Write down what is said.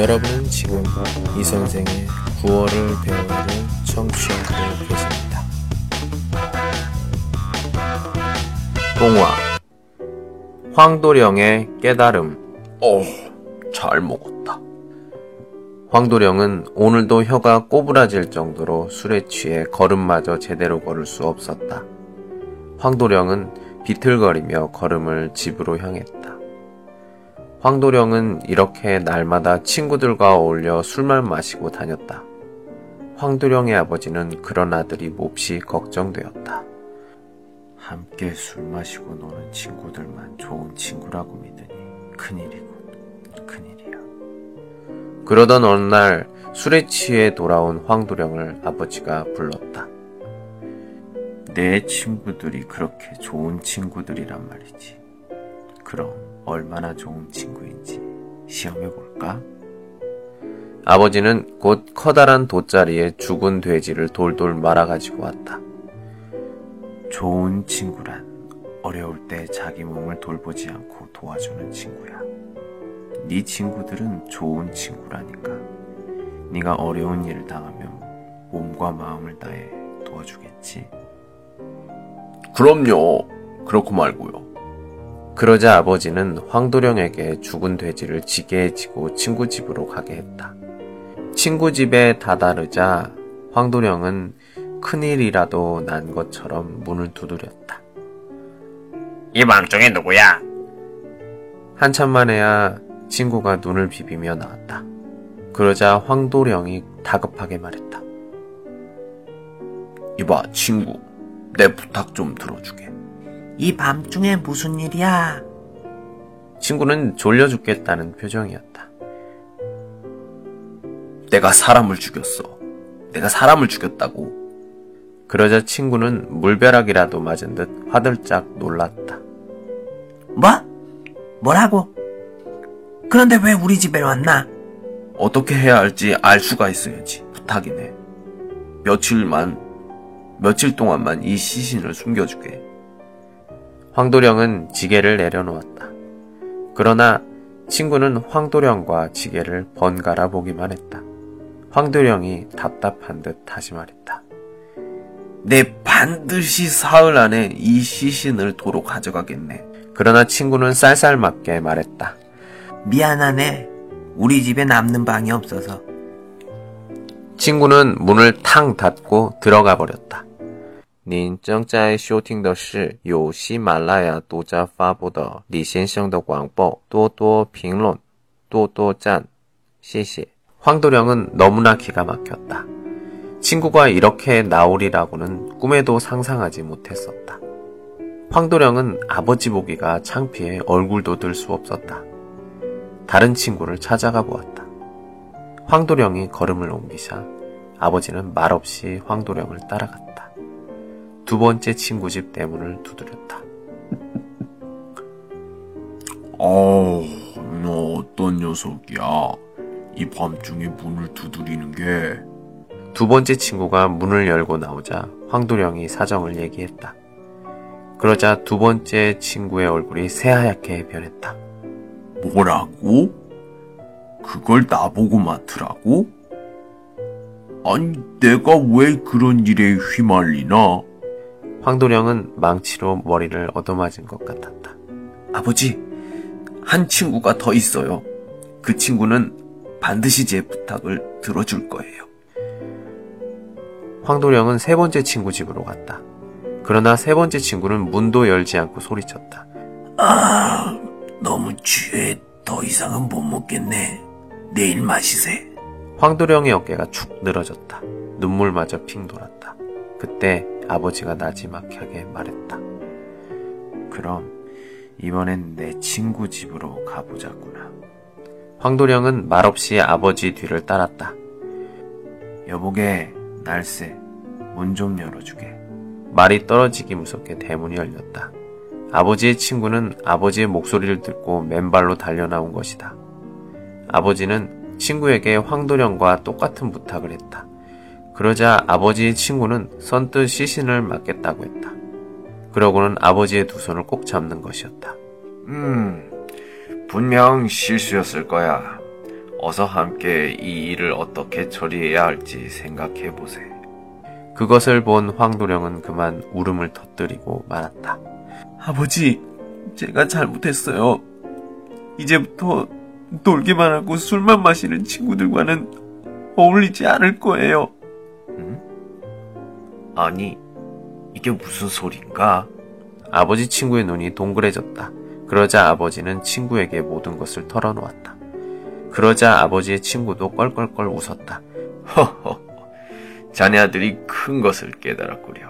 여러분은 지금 이 선생의 9월을 배우를 청취하고 계십니다. 동화 황도령의 깨달음 어, 잘 먹었다. 황도령은 오늘도 혀가 꼬부라질 정도로 술에 취해 걸음마저 제대로 걸을 수 없었다. 황도령은 비틀거리며 걸음을 집으로 향했다. 황도령은 이렇게 날마다 친구들과 어울려 술만 마시고 다녔다. 황도령의 아버지는 그런 아들이 몹시 걱정되었다. 함께 술 마시고 노는 친구들만 좋은 친구라고 믿으니 큰일이군, 큰일이야. 그러던 어느 날 술에 취해 돌아온 황도령을 아버지가 불렀다. 내 친구들이 그렇게 좋은 친구들이란 말이지. 그럼 얼마나 좋은 친구인지 시험해 볼까? 아버지는 곧 커다란 돗자리에 죽은 돼지를 돌돌 말아 가지고 왔다. 좋은 친구란 어려울 때 자기 몸을 돌보지 않고 도와주는 친구야. 네 친구들은 좋은 친구라니까. 네가 어려운 일을 당하면 몸과 마음을 다해 도와주겠지. 그럼요. 그렇고 말고요. 그러자 아버지는 황도령에게 죽은 돼지를 지게에 지고 친구 집으로 가게 했다. 친구 집에 다다르자 황도령은 큰일이라도 난 것처럼 문을 두드렸다. 이 밤중에 누구야? 한참 만에야 친구가 눈을 비비며 나왔다. 그러자 황도령이 다급하게 말했다. 이봐, 친구. 내 부탁 좀 들어주게. 이 밤중에 무슨 일이야? 친구는 졸려 죽겠다는 표정이었다. 내가 사람을 죽였어. 내가 사람을 죽였다고. 그러자 친구는 물벼락이라도 맞은 듯 화들짝 놀랐다. 뭐? 뭐라고? 그런데 왜 우리 집에 왔나? 어떻게 해야 할지 알 수가 있어야지. 부탁이네. 며칠만, 며칠 동안만 이 시신을 숨겨주게. 황도령은 지게를 내려놓았다. 그러나 친구는 황도령과 지게를 번갈아 보기만 했다. 황도령이 답답한 듯 다시 말했다. 내 반드시 사흘 안에 이 시신을 도로 가져가겠네. 그러나 친구는 쌀쌀맞게 말했다. 미안하네. 우리 집에 남는 방이 없어서. 친구는 문을 탕 닫고 들어가 버렸다. 您正在收听的是由喜马拉雅独家发布的李先生的广播，多多评论，多多赞，谢谢。 황도령은 너무나 기가 막혔다. 친구가 이렇게 나오리라고는 꿈에도 상상하지 못했었다. 황도령은 아버지 보기가 창피해 얼굴도 들 수 없었다. 다른 친구를 찾아가 보았다. 황도령이 걸음을 옮기자 아버지는 말없이 황도령을 따라갔다. 두 번째 친구 집 대문을 두드렸다. 어, 너 어떤 녀석이야? 이 밤중에 문을 두드리는 게. 두 번째 친구가 문을 열고 나오자 황도령이 사정을 얘기했다. 그러자 두 번째 친구의 얼굴이 새하얗게 변했다. 뭐라고? 그걸 나보고 맡으라고? 아니, 내가 왜 그런 일에 휘말리나? 황도령은 망치로 머리를 얻어맞은 것 같았다. 아버지, 한 친구가 더 있어요. 그 친구는 반드시 제 부탁을 들어줄 거예요. 황도령은 세 번째 친구 집으로 갔다. 그러나 세 번째 친구는 문도 열지 않고 소리쳤다. 아, 너무 취해. 더 이상은 못 먹겠네. 내일 마시세. 황도령의 어깨가 축 늘어졌다. 눈물마저 핑 돌았다. 그때 아버지가 나지막하게 말했다. 그럼 이번엔 내 친구 집으로 가보자꾸나. 황도령은 말없이 아버지 뒤를 따랐다. 여보게, 날쌔, 문좀 열어주게. 말이 떨어지기 무섭게 대문이 열렸다. 아버지의 친구는 아버지의 목소리를 듣고 맨발로 달려나온 것이다. 아버지는 친구에게 황도령과 똑같은 부탁을 했다. 그러자 아버지의 친구는 선뜻 시신을 맞겠다고 했다. 그러고는 아버지의 두 손을 꼭 잡는 것이었다. 음, 분명 실수였을 거야. 어서 함께 이 일을 어떻게 처리해야 할지 생각해 보세. 그것을 본 황도령은 그만 울음을 터뜨리고 말았다. 아버지, 제가 잘못했어요. 이제부터 놀기만 하고 술만 마시는 친구들과는 어울리지 않을 거예요. 응? 아니, 이게 무슨 소린가? 아버지 친구의 눈이 동그래졌다. 그러자 아버지는 친구에게 모든 것을 털어놓았다. 그러자 아버지의 친구도 껄껄껄 웃었다. 허허, 자네 아들이 큰 것을 깨달았구려.